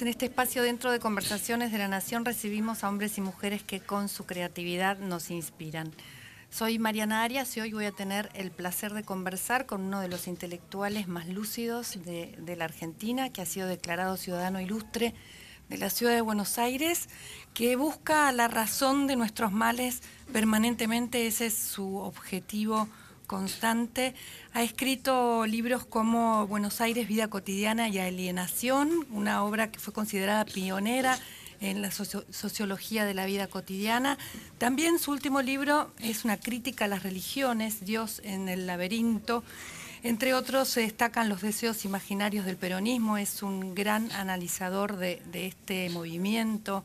En este espacio dentro de Conversaciones de la Nación, recibimos a hombres y mujeres que con su creatividad nos inspiran. Soy Mariana Arias y hoy voy a tener el placer de conversar con uno de los intelectuales más lúcidos de la Argentina, que ha sido declarado ciudadano ilustre de la ciudad de Buenos Aires, que busca la razón de nuestros males permanentemente, ese es su objetivo constante. Ha escrito libros como Buenos Aires, Vida Cotidiana y Alienación, una obra que fue considerada pionera en la sociología de la vida cotidiana. También su último libro es una crítica a las religiones, Dios en el laberinto. Entre otros se destacan los deseos imaginarios del peronismo, es un gran analizador de, este movimiento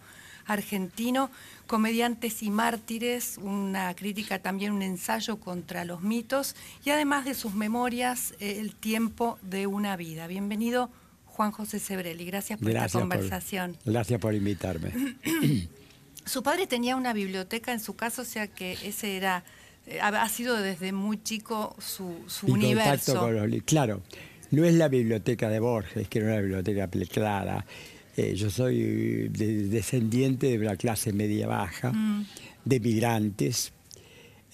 argentino, Comediantes y Mártires, una crítica también, un ensayo contra los mitos y además de sus memorias, El tiempo de una vida. Bienvenido Juan José Sebrelli, gracias por esta conversación. gracias por invitarme. su padre tenía una biblioteca en su casa, o sea que ese era, eh, ha sido desde muy chico su, su universo. claro, no es la biblioteca de Borges, que era una biblioteca clara eh, yo soy descendiente de la clase media baja, mm. de migrantes,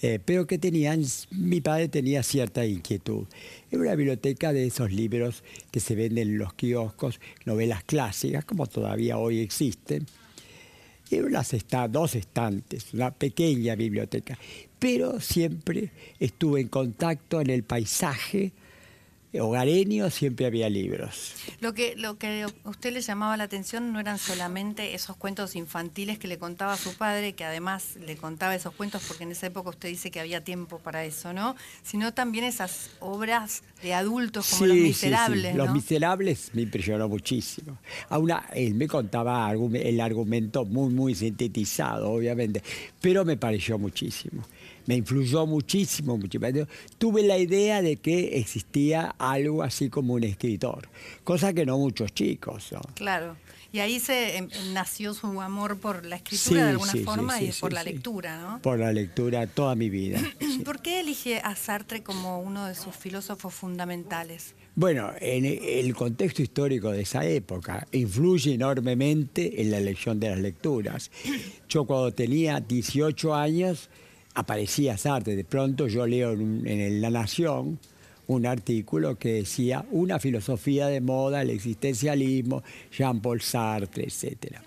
eh, pero que tenían, mi padre tenía cierta inquietud. Era una biblioteca de esos libros que se venden en los kioscos, novelas clásicas, como todavía hoy existen. Eran unas dos estantes, una pequeña biblioteca, pero siempre estuve en contacto en el paisaje hogareño siempre había libros. Lo que, lo que a usted le llamaba la atención no eran solamente esos cuentos infantiles que le contaba a su padre, que además le contaba esos cuentos porque en esa época usted dice que había tiempo para eso, ¿no? Sino también esas obras de adultos como Los Miserables. Los Miserables me impresionó muchísimo. Aún él me contaba el argumento muy, muy sintetizado, obviamente, pero me pareció muchísimo me influyó muchísimo, muchísimo. Tuve la idea de que existía algo así como un escritor, cosa que no muchos chicos. Claro. Y ahí se em, nació su amor por la escritura de alguna forma y por la lectura, ¿no? Por la lectura toda mi vida. ¿Por qué elige a Sartre como uno de sus filósofos fundamentales? Bueno, en el contexto histórico de esa época influye enormemente en la elección de las lecturas. Yo cuando tenía 18 años aparecía Sartre. De pronto yo leo en, La Nación un artículo que decía una filosofía de moda, el existencialismo, Jean-Paul Sartre, etc.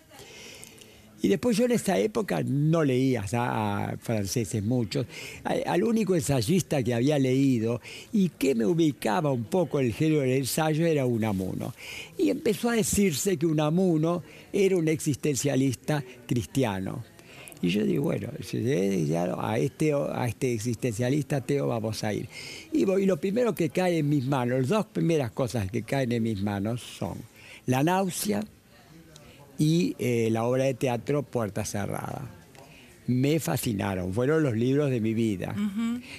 Y después yo en esa época no leía a, franceses muchos. Al único ensayista que había leído y que me ubicaba un poco el género del ensayo era Unamuno. Y empezó a decirse que Unamuno era un existencialista cristiano. Y yo digo, bueno, a este, a este existencialista ateo vamos a ir. Y, voy, lo primero que cae en mis manos, las dos primeras cosas que caen en mis manos son la náusea y eh, la obra de teatro Puerta Cerrada. Me fascinaron, fueron los libros de mi vida.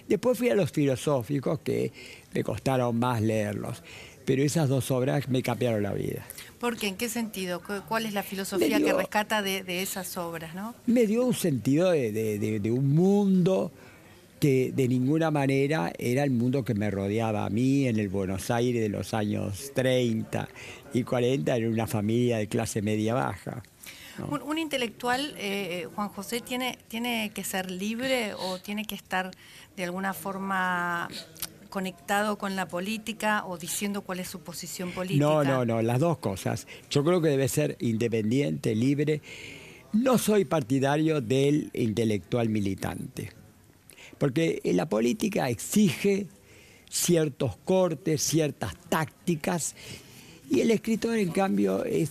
Después fui a los filosóficos que me costaron más leerlos, pero esas dos obras me cambiaron la vida. ¿Por qué? ¿En qué sentido? ¿Cuál es la filosofía que rescata de, esas obras? ¿no? Me dio un sentido de, un mundo que de ninguna manera era el mundo que me rodeaba a mí en el Buenos Aires de los años 30 y 40, en una familia de clase media baja. Un, intelectual, eh, Juan José, tiene, tiene que ser libre o tiene que estar de alguna forma conectado con la política o diciendo cuál es su posición política? No, no, no, las dos cosas. Yo creo que debe ser independiente, libre. No soy partidario del intelectual militante, porque la política exige ciertos cortes, ciertas tácticas, y el escritor, en cambio, es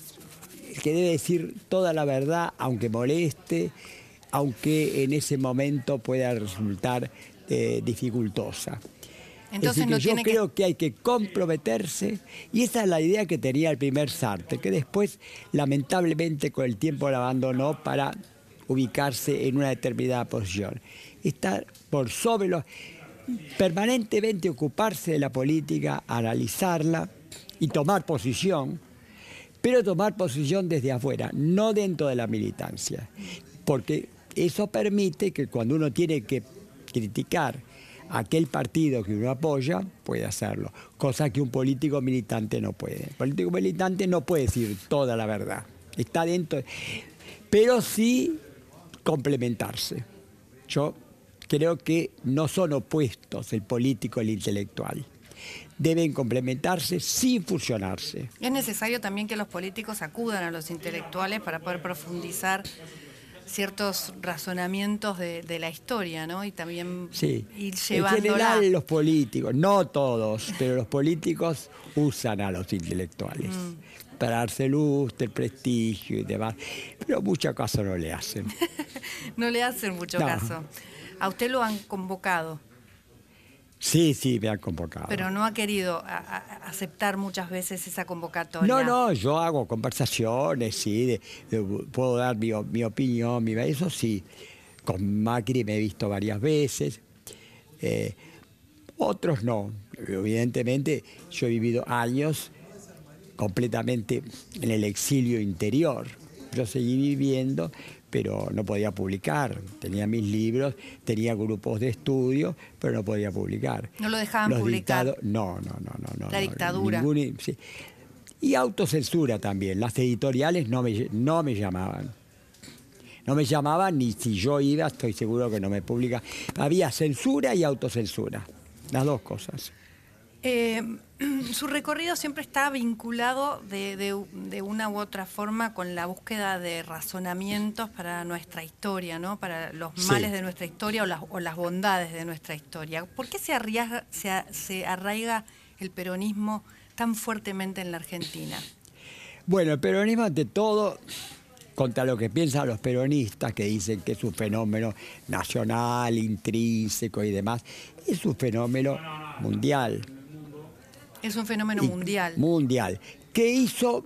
el que debe decir toda la verdad, aunque moleste, aunque en ese momento pueda resultar eh, dificultosa. Entonces yo creo que... hay que comprometerse y esa es la idea que tenía el primer Sartre, que después lamentablemente con el tiempo la abandonó para ubicarse en una determinada posición. estar por sobre los... permanentemente ocuparse de la política, analizarla y tomar posición, pero tomar posición desde afuera, no dentro de la militancia. Porque eso permite que cuando uno tiene que criticar aquel partido que uno apoya, puede hacerlo, cosa que un político militante no puede. El político militante no puede decir toda la verdad, está dentro, pero sí complementarse. Yo creo que no son opuestos el político y el intelectual. Deben complementarse sin fusionarse. Es necesario también que los políticos acudan a los intelectuales para poder profundizar ciertos razonamientos de, la historia, ¿no? Y también ir llevándola. En general los políticos, no todos, pero los políticos usan a los intelectuales mm. para darse luz, el prestigio y demás, pero mucho caso no le hacen. no le hacen mucho caso. A usted lo han convocado. Sí, sí, me han convocado. Pero no ha querido aceptar muchas veces esa convocatoria. No, no, yo hago conversaciones, sí, puedo dar mi, opinión, mi, eso sí. Con Macri me he visto varias veces. Eh, otros no. Evidentemente, yo he vivido años completamente en el exilio interior. Yo seguí viviendo, pero no podía publicar. Tenía mis libros, tenía grupos de estudio, pero no podía publicar. ¿No lo dejaban publicar? No, no, no, no, La dictadura. Y autocensura también. Las editoriales no me, no me llamaban. No me llamaban ni si yo iba, estoy seguro que no me publica. Había censura y autocensura, las dos cosas. Eh, su recorrido siempre está vinculado de, una u otra forma con la búsqueda de razonamientos para nuestra historia, ¿no? para los males de nuestra historia o las, bondades de nuestra historia. ¿Por qué se, se, arraiga el peronismo tan fuertemente en la Argentina? Bueno, el peronismo ante todo contra lo que piensan los peronistas, que dicen que es un fenómeno nacional, intrínseco y demás, es un fenómeno mundial. Es un fenómeno mundial. Mundial. ¿Qué hizo?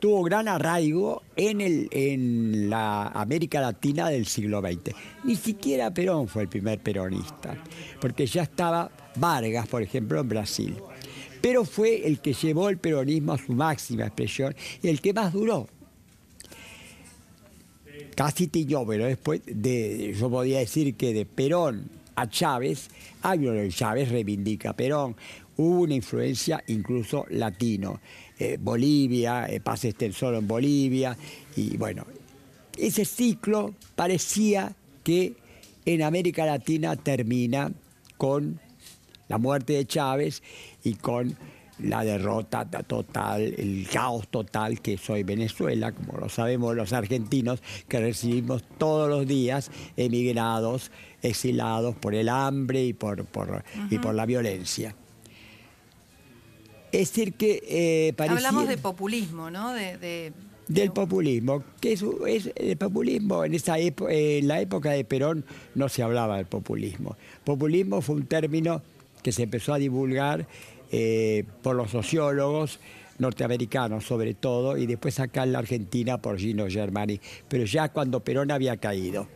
tuvo gran arraigo en, el, en la América Latina del siglo XX. Ni siquiera Perón fue el primer peronista, porque ya estaba Vargas, por ejemplo, en Brasil. Pero fue el que llevó el peronismo a su máxima expresión y el que más duró. Casi tiñó, pero después de, yo podía decir que de Perón a Chávez, de Chávez reivindica a Perón, hubo una influencia incluso latino. Eh, Bolivia, eh, Paz solo en Bolivia, y bueno, ese ciclo parecía que en América Latina termina con la muerte de Chávez y con la derrota total, el caos total que soy Venezuela, como lo sabemos los argentinos, que recibimos todos los días emigrados, exilados por el hambre y por, por, y por la violencia. Es decir, que eh, Hablamos de populismo, ¿no? del populismo, que es, el populismo en esa en la época de Perón no se hablaba del populismo. Populismo fue un término que se empezó a divulgar eh, por los sociólogos norteamericanos sobre todo y después acá en la Argentina por Gino Germani, pero ya cuando Perón había caído.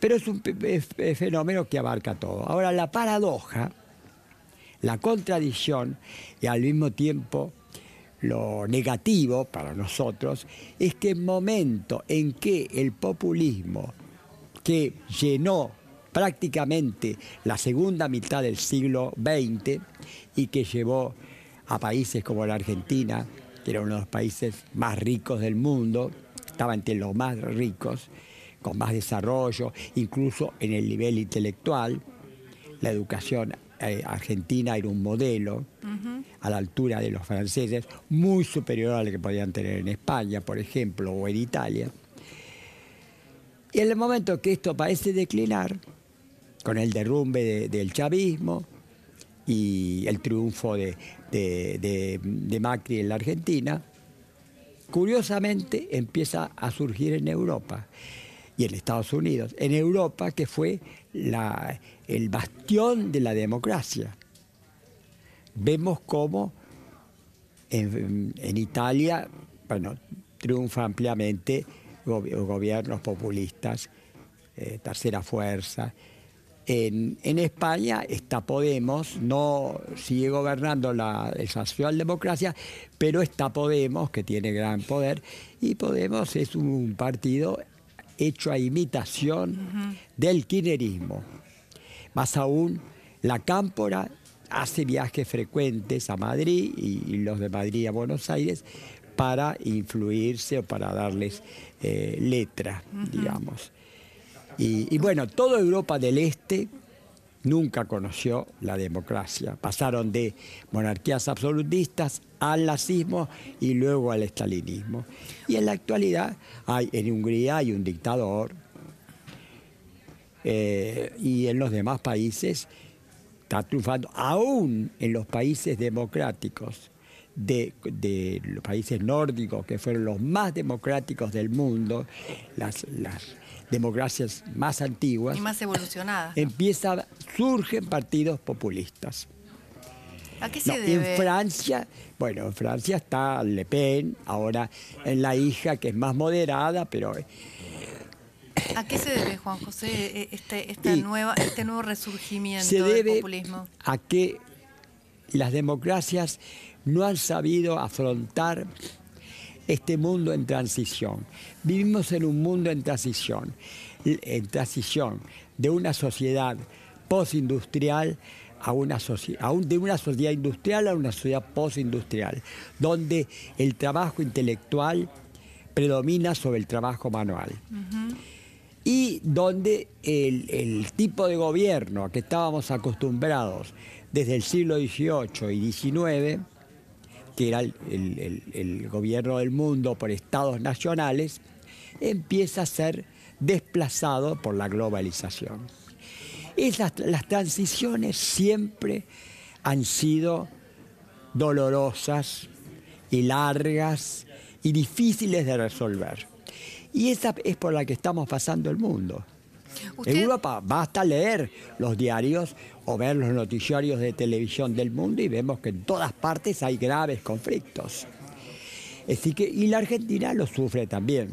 Pero es un fenómeno que abarca todo. Ahora la paradoja la contradicción y al mismo tiempo lo negativo para nosotros es que el momento en que el populismo que llenó prácticamente la segunda mitad del siglo XX y que llevó a países como la Argentina, que era uno de los países más ricos del mundo, estaba entre los más ricos, con más desarrollo, incluso en el nivel intelectual, la educación eh, Argentina era un modelo a la altura de los franceses, muy superior al que podían tener en España, por ejemplo, o en Italia. Y en el momento que esto parece declinar, con el derrumbe del chavismo y el triunfo de, de Macri en la Argentina, curiosamente empieza a surgir en Europa y en Estados Unidos. En Europa, que fue la, el bastión de la democracia. Vemos cómo en, Italia, bueno, triunfa ampliamente gobiernos populistas eh, tercera fuerza. En, España está Podemos, no sigue gobernando la, esa socialdemocracia, pero está Podemos, que tiene gran poder, y Podemos es un partido hecho a imitación del kirchnerismo. Más aún, la Cámpora hace viajes frecuentes a Madrid y, los de Madrid a Buenos Aires para influirse o para darles eh, letra, digamos. Y, bueno, toda Europa del Este nunca conoció la democracia. Pasaron de monarquías absolutistas al nazismo y luego al estalinismo. Y en la actualidad hay, en Hungría hay un dictador eh, y en los demás países está triunfando, aún en los países democráticos, de, los países nórdicos, que fueron los más democráticos del mundo, las, democracias más antiguas. Y más evolucionadas. Empieza, surgen partidos populistas. ¿A qué se debe? En Francia, bueno, en Francia está Le Pen, ahora en la hija que es más moderada, pero ¿A qué se debe, Juan José, e, este, esta nueva, este nuevo resurgimiento del populismo? A que las democracias no han sabido afrontar este mundo en transición. Vivimos en un mundo en transición, en transición de una sociedad postindustrial a una de una sociedad industrial a una sociedad postindustrial, donde el trabajo intelectual predomina sobre el trabajo manual y donde el, tipo de gobierno a que estábamos acostumbrados desde el siglo XVIII y XIX, que era el, gobierno del mundo por estados nacionales, empieza a ser desplazado por la globalización. Esas, las transiciones siempre han sido dolorosas y largas y difíciles de resolver. Y esa es por la que estamos pasando el mundo. En Europa basta leer los diarios o ver los noticiarios de televisión del mundo y vemos que en todas partes hay graves conflictos. Así que, y la Argentina lo sufre también.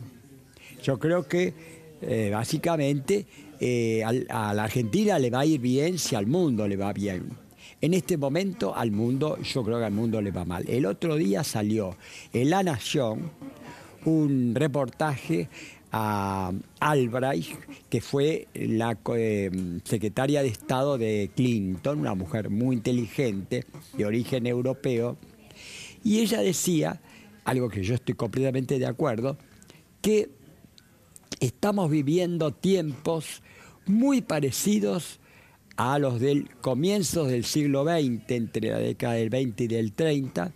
Yo creo que eh, básicamente eh, a, la Argentina le va a ir bien si al mundo le va bien. En este momento al mundo, yo creo que al mundo le va mal. El otro día salió en La Nación un reportaje a Albright, que fue la eh, secretaria de Estado de Clinton, una mujer muy inteligente, de origen europeo, y ella decía, algo que yo estoy completamente de acuerdo, que estamos viviendo tiempos muy parecidos a los del comienzos del siglo XX, entre la década del 20 y del 30,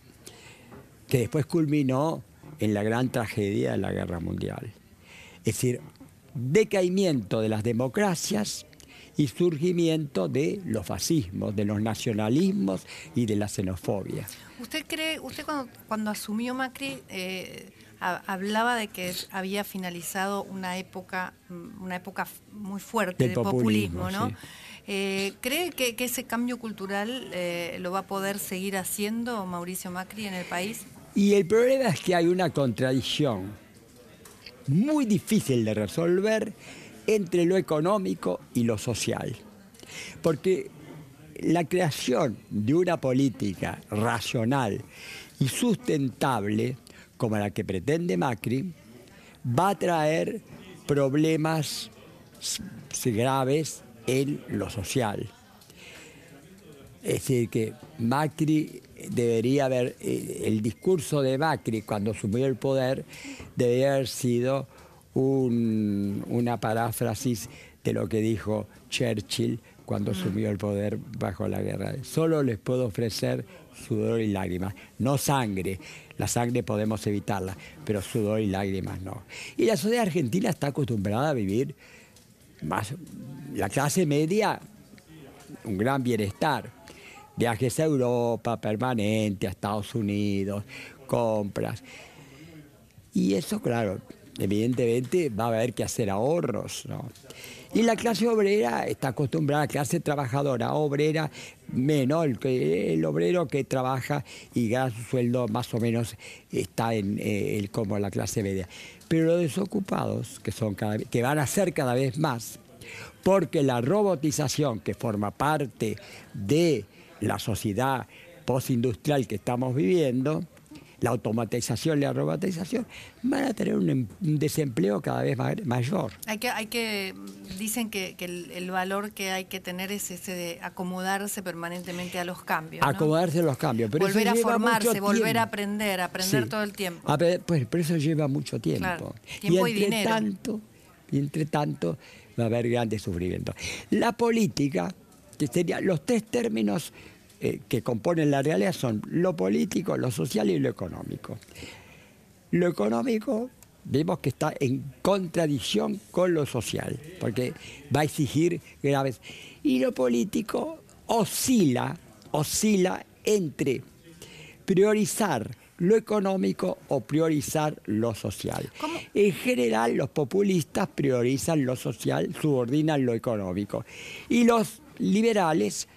que después culminó en la gran tragedia de la guerra mundial. Es decir, decaimiento de las democracias y surgimiento de los fascismos, de los nacionalismos y de la xenofobia. ¿Usted cree, usted cuando, asumió Macri eh, hablaba de que había finalizado una época, mm, una época muy fuerte de populismo, ¿no? Eh, ¿Cree que, ese cambio cultural eh, lo va a poder seguir haciendo Mauricio Macri en el país? Y el problema es que hay una contradicción muy difícil de resolver entre lo económico y lo social. Porque la creación de una política racional y sustentable, como la que pretende Macri, va a traer problemas graves en lo social. Es decir, que Macri debería haber, eh, el discurso de Macri cuando asumió el poder debería haber sido una paráfrasis de lo que dijo Churchill cuando asumió el poder bajo la guerra. Solo les puedo ofrecer sudor y lágrimas, no sangre. La sangre podemos evitarla, pero sudor y lágrimas no. Y la sociedad argentina está acostumbrada a vivir más, la clase media, un gran bienestar viajes a Europa permanente, a Estados Unidos, compras. Y eso, claro, evidentemente va a haber que hacer ahorros, ¿no? Y la clase obrera está acostumbrada, la clase trabajadora, obrera, menos el, el obrero que trabaja y gana su sueldo más o menos está en eh, como la clase media. Pero los desocupados, que, son cada, que van a ser cada vez más, porque la robotización que forma parte de la sociedad postindustrial que estamos viviendo, la automatización y la robotización, van a tener un, desempleo cada vez mayor. Hay que, hay que, dicen que, el, valor que hay que tener es ese de acomodarse permanentemente a los cambios. Acomodarse a los cambios. Pero volver a formarse, volver a aprender, aprender todo el tiempo. pues, pero eso lleva mucho tiempo. Tiempo y, entre Tanto, y entre tanto va a haber grandes sufrimientos. La política, que serían los tres términos eh, que componen la realidad son lo político, lo social y lo económico. Lo económico vemos que está en contradicción con lo social, porque va a exigir graves. Y lo político oscila, oscila entre priorizar lo económico o priorizar lo social. En general, los populistas priorizan lo social, subordinan lo económico. Y los liberales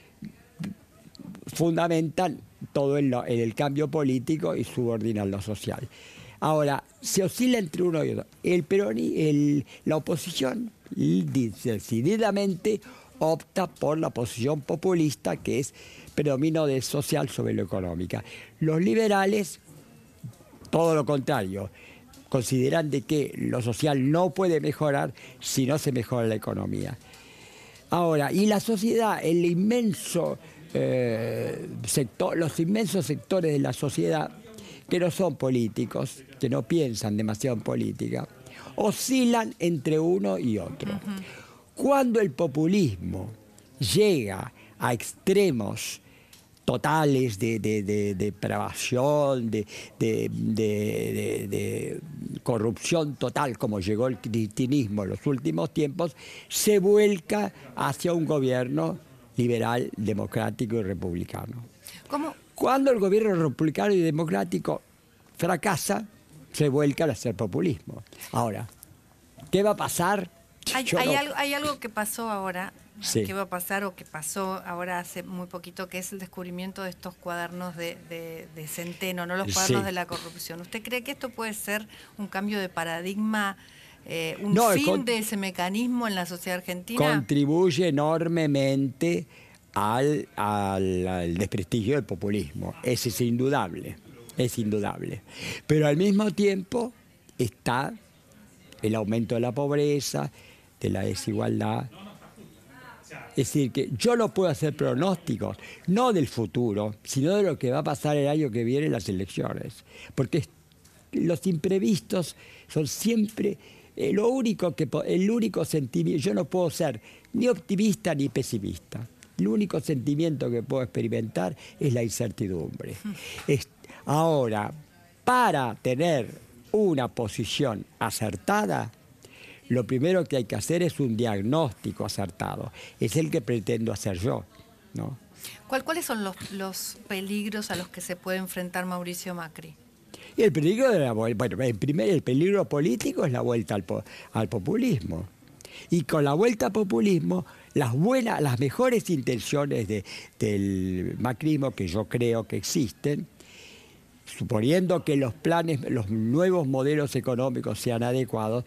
fundamentan todo en, el cambio político y subordinan lo social. Ahora, se oscila entre uno y otro. El el, la oposición decididamente opta por la posición populista, que es predomino de social sobre lo económica. Los liberales, todo lo contrario, consideran de que lo social no puede mejorar si no se mejora la economía. Ahora, y la sociedad, el inmenso eh, sector, los inmensos sectores de la sociedad que no son políticos, que no piensan demasiado en política, oscilan entre uno y otro. Cuando el populismo llega a extremos totales de, depravación, de, de, corrupción total, como llegó el cristianismo en los últimos tiempos, se vuelca hacia un gobierno liberal, democrático y republicano. ¿Cómo? Cuando el gobierno republicano y democrático fracasa, se vuelca a hacer populismo. Ahora, ¿qué va a pasar? Hay, algo, que pasó ahora, ¿qué que va a pasar o que pasó ahora hace muy poquito, que es el descubrimiento de estos cuadernos de, Centeno, no los cuadernos de la corrupción. ¿Usted cree que esto puede ser un cambio de paradigma? Eh, un fin de ese mecanismo en la sociedad argentina? Contribuye enormemente al, al, desprestigio del populismo. Ese es indudable, es indudable. Pero al mismo tiempo está el aumento de la pobreza, de la desigualdad. Es decir, que yo no puedo hacer pronósticos, no del futuro, sino de lo que va a pasar el año que viene en las elecciones. Porque los imprevistos son siempre lo único que, el único sentimiento, yo no puedo ser ni optimista ni pesimista. El único sentimiento que puedo experimentar es la incertidumbre. ahora, para tener una posición acertada, lo primero que hay que hacer es un diagnóstico acertado. Es el que pretendo hacer yo. ¿no? ¿Cuáles son los, los peligros a los que se puede enfrentar Mauricio Macri? Y el peligro de la bueno, el primer el peligro político es la vuelta al, al populismo. Y con la vuelta al populismo, las buenas, las mejores intenciones de, del macrismo que yo creo que existen, suponiendo que los planes, los nuevos modelos económicos sean adecuados,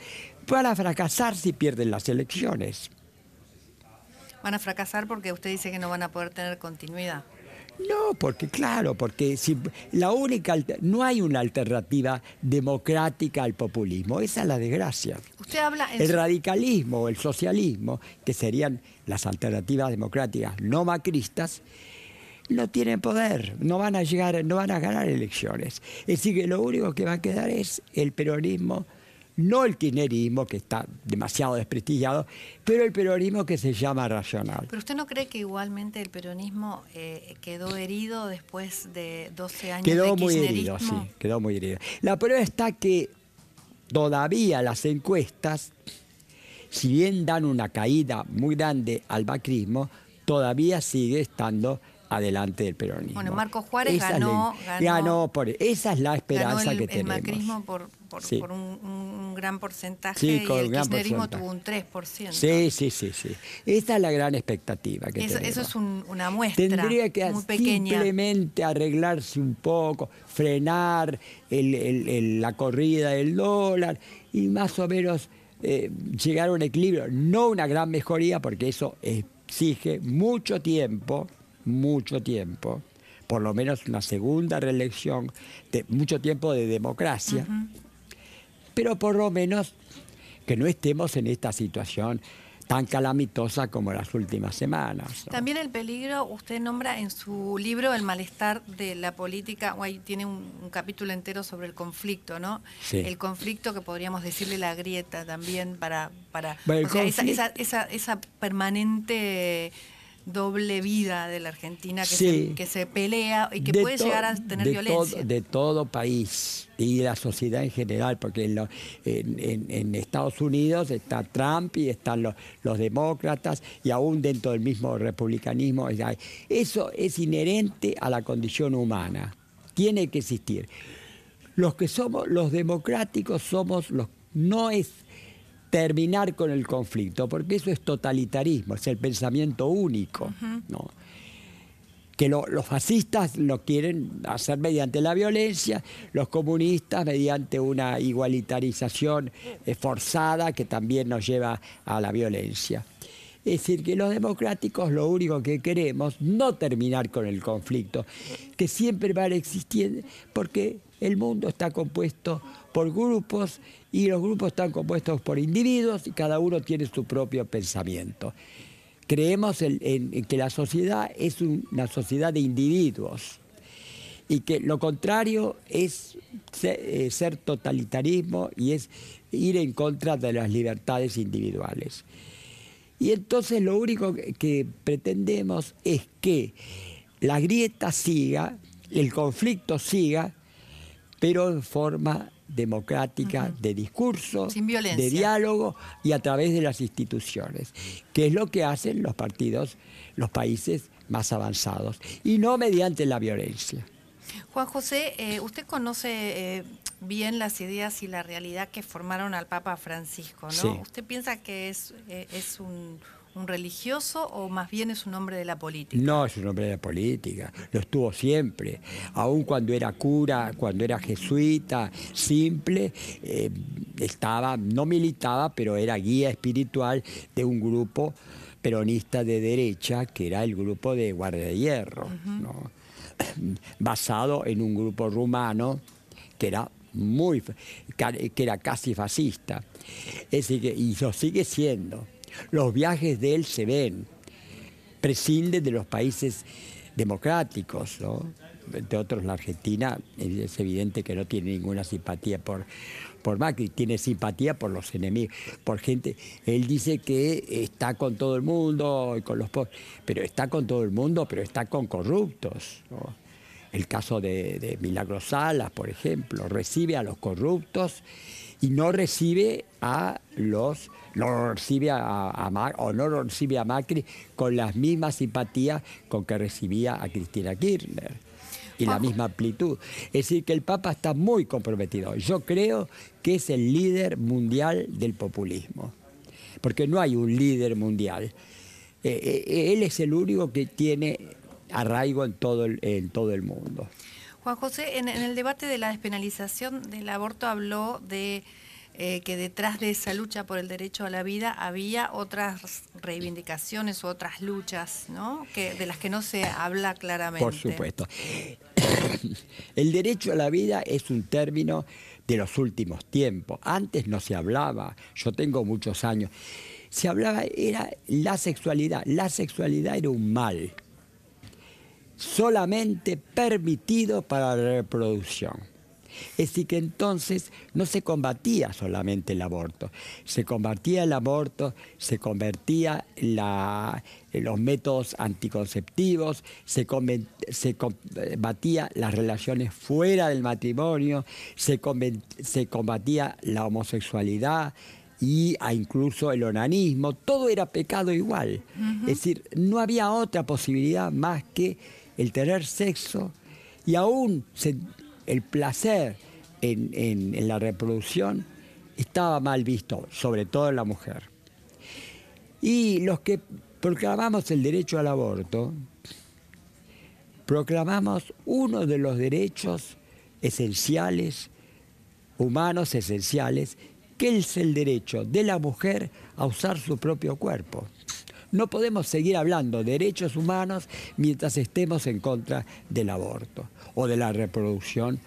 van a fracasar si pierden las elecciones. Van a fracasar porque usted dice que no van a poder tener continuidad. No, porque claro, porque si la única no hay una alternativa democrática al populismo, esa es la desgracia. Usted habla el radicalismo o el socialismo, que serían las alternativas democráticas no macristas, no tienen poder, no van a llegar, no van a ganar elecciones. Es decir, que lo único que va a quedar es el peronismo no el kirchnerismo, que está demasiado desprestigiado, pero el peronismo que se llama racional. ¿Pero usted no cree que igualmente el peronismo eh, quedó herido después de 12 años quedó de muy herido, sí, quedó muy herido. La prueba está que todavía las encuestas, si bien dan una caída muy grande al macrismo, todavía sigue estando adelante del peronismo. Bueno, Marco Juárez ganó, ganó, por esa es la esperanza que tenemos. El macrismo por por, Sí. por un, un gran porcentaje Sí, y el kirchnerismo tuvo un 3%. Sí, sí, sí, sí. Esta es la gran expectativa que Eso, tenemos. eso es un- una muestra Tendría que muy pequeña. simplemente arreglarse un poco, frenar el- el- el- la corrida del dólar y más o menos eh, llegar a un equilibrio. No una gran mejoría, porque eso exige mucho tiempo, mucho tiempo, por lo menos una segunda reelección, de mucho tiempo de democracia, pero por lo menos que no estemos en esta situación tan calamitosa como las últimas semanas. ¿no? También el peligro, usted nombra en su libro el malestar de la política, o ahí tiene un, un capítulo entero sobre el conflicto, ¿no? Sí. El conflicto que podríamos decirle la grieta también para, para Bueno, el o sea, esa, esa, esa permanente doble vida de la Argentina que, Sí. se, que se pelea y que De puede to- llegar a tener de violencia. todo- de todo país y la sociedad en general, porque en, lo- en- en- en Estados Unidos está Trump y están los, los demócratas y aún dentro del mismo republicanismo. Eso es inherente a la condición humana, tiene que existir. Los que somos los democráticos somos los no es terminar con el conflicto, porque eso es totalitarismo, es el pensamiento único, ¿no? que lo- los fascistas lo quieren hacer mediante la violencia, los comunistas mediante una igualitarización eh, forzada que también nos lleva a la violencia. Es decir, que los democráticos lo único que queremos, no terminar con el conflicto, que siempre va a existir, porque el mundo está compuesto por grupos y los grupos están compuestos por individuos y cada uno tiene su propio pensamiento. Creemos en, que la sociedad es un- una sociedad de individuos y que lo contrario es eh, ser totalitarismo y es ir en contra de las libertades individuales. Y entonces lo único que pretendemos es que la grieta siga, el conflicto siga, pero en forma democrática de discurso, Sin violencia. de diálogo y a través de las instituciones, que es lo que hacen los partidos, los países más avanzados, y no mediante la violencia. Juan José, eh, usted conoce eh, bien las ideas y la realidad que formaron al Papa Francisco, ¿no? Sí. ¿Usted piensa que es, eh, es un, un religioso o más bien es un hombre de la política? No es un hombre de la política, lo estuvo siempre, aun cuando era cura, cuando era jesuita, simple, eh, estaba, no militaba, pero era guía espiritual de un grupo peronista de derecha, que era el grupo de Guardia de Hierro, ¿no? basado en un grupo rumano que era muy que era casi fascista. Es decir, que- y lo sigue siendo. Los viajes de él se ven, prescinde de los países democráticos, ¿no? Entre otros la Argentina, es evidente que no tiene ninguna simpatía por, por Macri, tiene simpatía por los enemigos, por gente. Él dice que está con todo el mundo, y con los pobres, pero está con todo el mundo, pero está con corruptos. El caso de, de Milagros Salas, por ejemplo, recibe a los corruptos y no recibe a los no recibe a, a o no lo recibe a Macri con la misma simpatía con que recibía a Cristina Kirchner y la misma amplitud. Es decir, que el Papa está muy comprometido. Yo creo que es el líder mundial del populismo, porque no hay un líder mundial. Eh, eh, él es el único que tiene arraigo en todo el, en todo el mundo. Juan José, en, en el debate de la despenalización del aborto habló de eh, que detrás de esa lucha por el derecho a la vida había otras reivindicaciones u otras luchas, ¿no? Que, de las que no se habla claramente. Por supuesto. El derecho a la vida es un término de los últimos tiempos. Antes no se hablaba, yo tengo muchos años. Se hablaba, era la sexualidad. La sexualidad era un mal, solamente permitido para la reproducción. Es decir, que entonces no se combatía solamente el aborto, se combatía el aborto, se convertía la- los métodos anticonceptivos, se, combatía las relaciones fuera del matrimonio, se combatía la homosexualidad y a incluso el onanismo, todo era pecado igual. Es decir, no había otra posibilidad más que el tener sexo y aún se- el placer en, la reproducción estaba mal visto, sobre todo en la mujer. Y los que proclamamos el derecho al aborto, proclamamos uno de los derechos esenciales, humanos esenciales, que es el derecho de la mujer a usar su propio cuerpo. No podemos seguir hablando de derechos humanos mientras estemos en contra del aborto o de la reproducción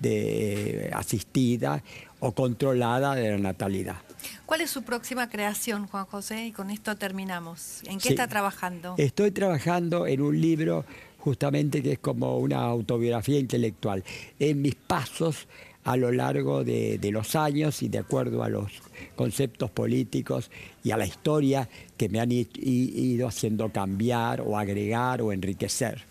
de, asistida o controlada de la natalidad. ¿Cuál es su próxima creación, Juan José? Y con esto terminamos. ¿En qué está trabajando? Estoy trabajando en un libro justamente que es como una autobiografía intelectual, en mis pasos a lo largo de, los años y de acuerdo a los conceptos políticos y a la historia que me han ido haciendo cambiar o agregar o enriquecer.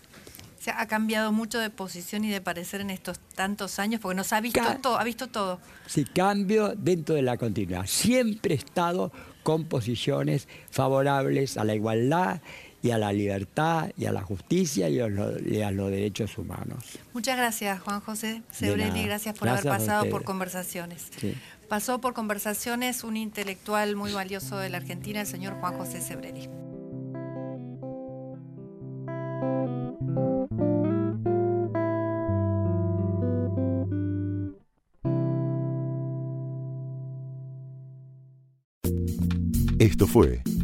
Se ha cambiado mucho de posición y de parecer en estos tantos años porque nos ha visto todo, ha visto todo. Sí, cambio dentro de la continuidad. Siempre he estado con posiciones favorables a la igualdad y a la libertad y a la justicia y a, los derechos humanos. Muchas gracias, Juan José Sebrelli, gracias por haber pasado por conversaciones. Pasó por conversaciones un intelectual muy valioso de la Argentina, el señor Juan José Sebrelli. Esto fue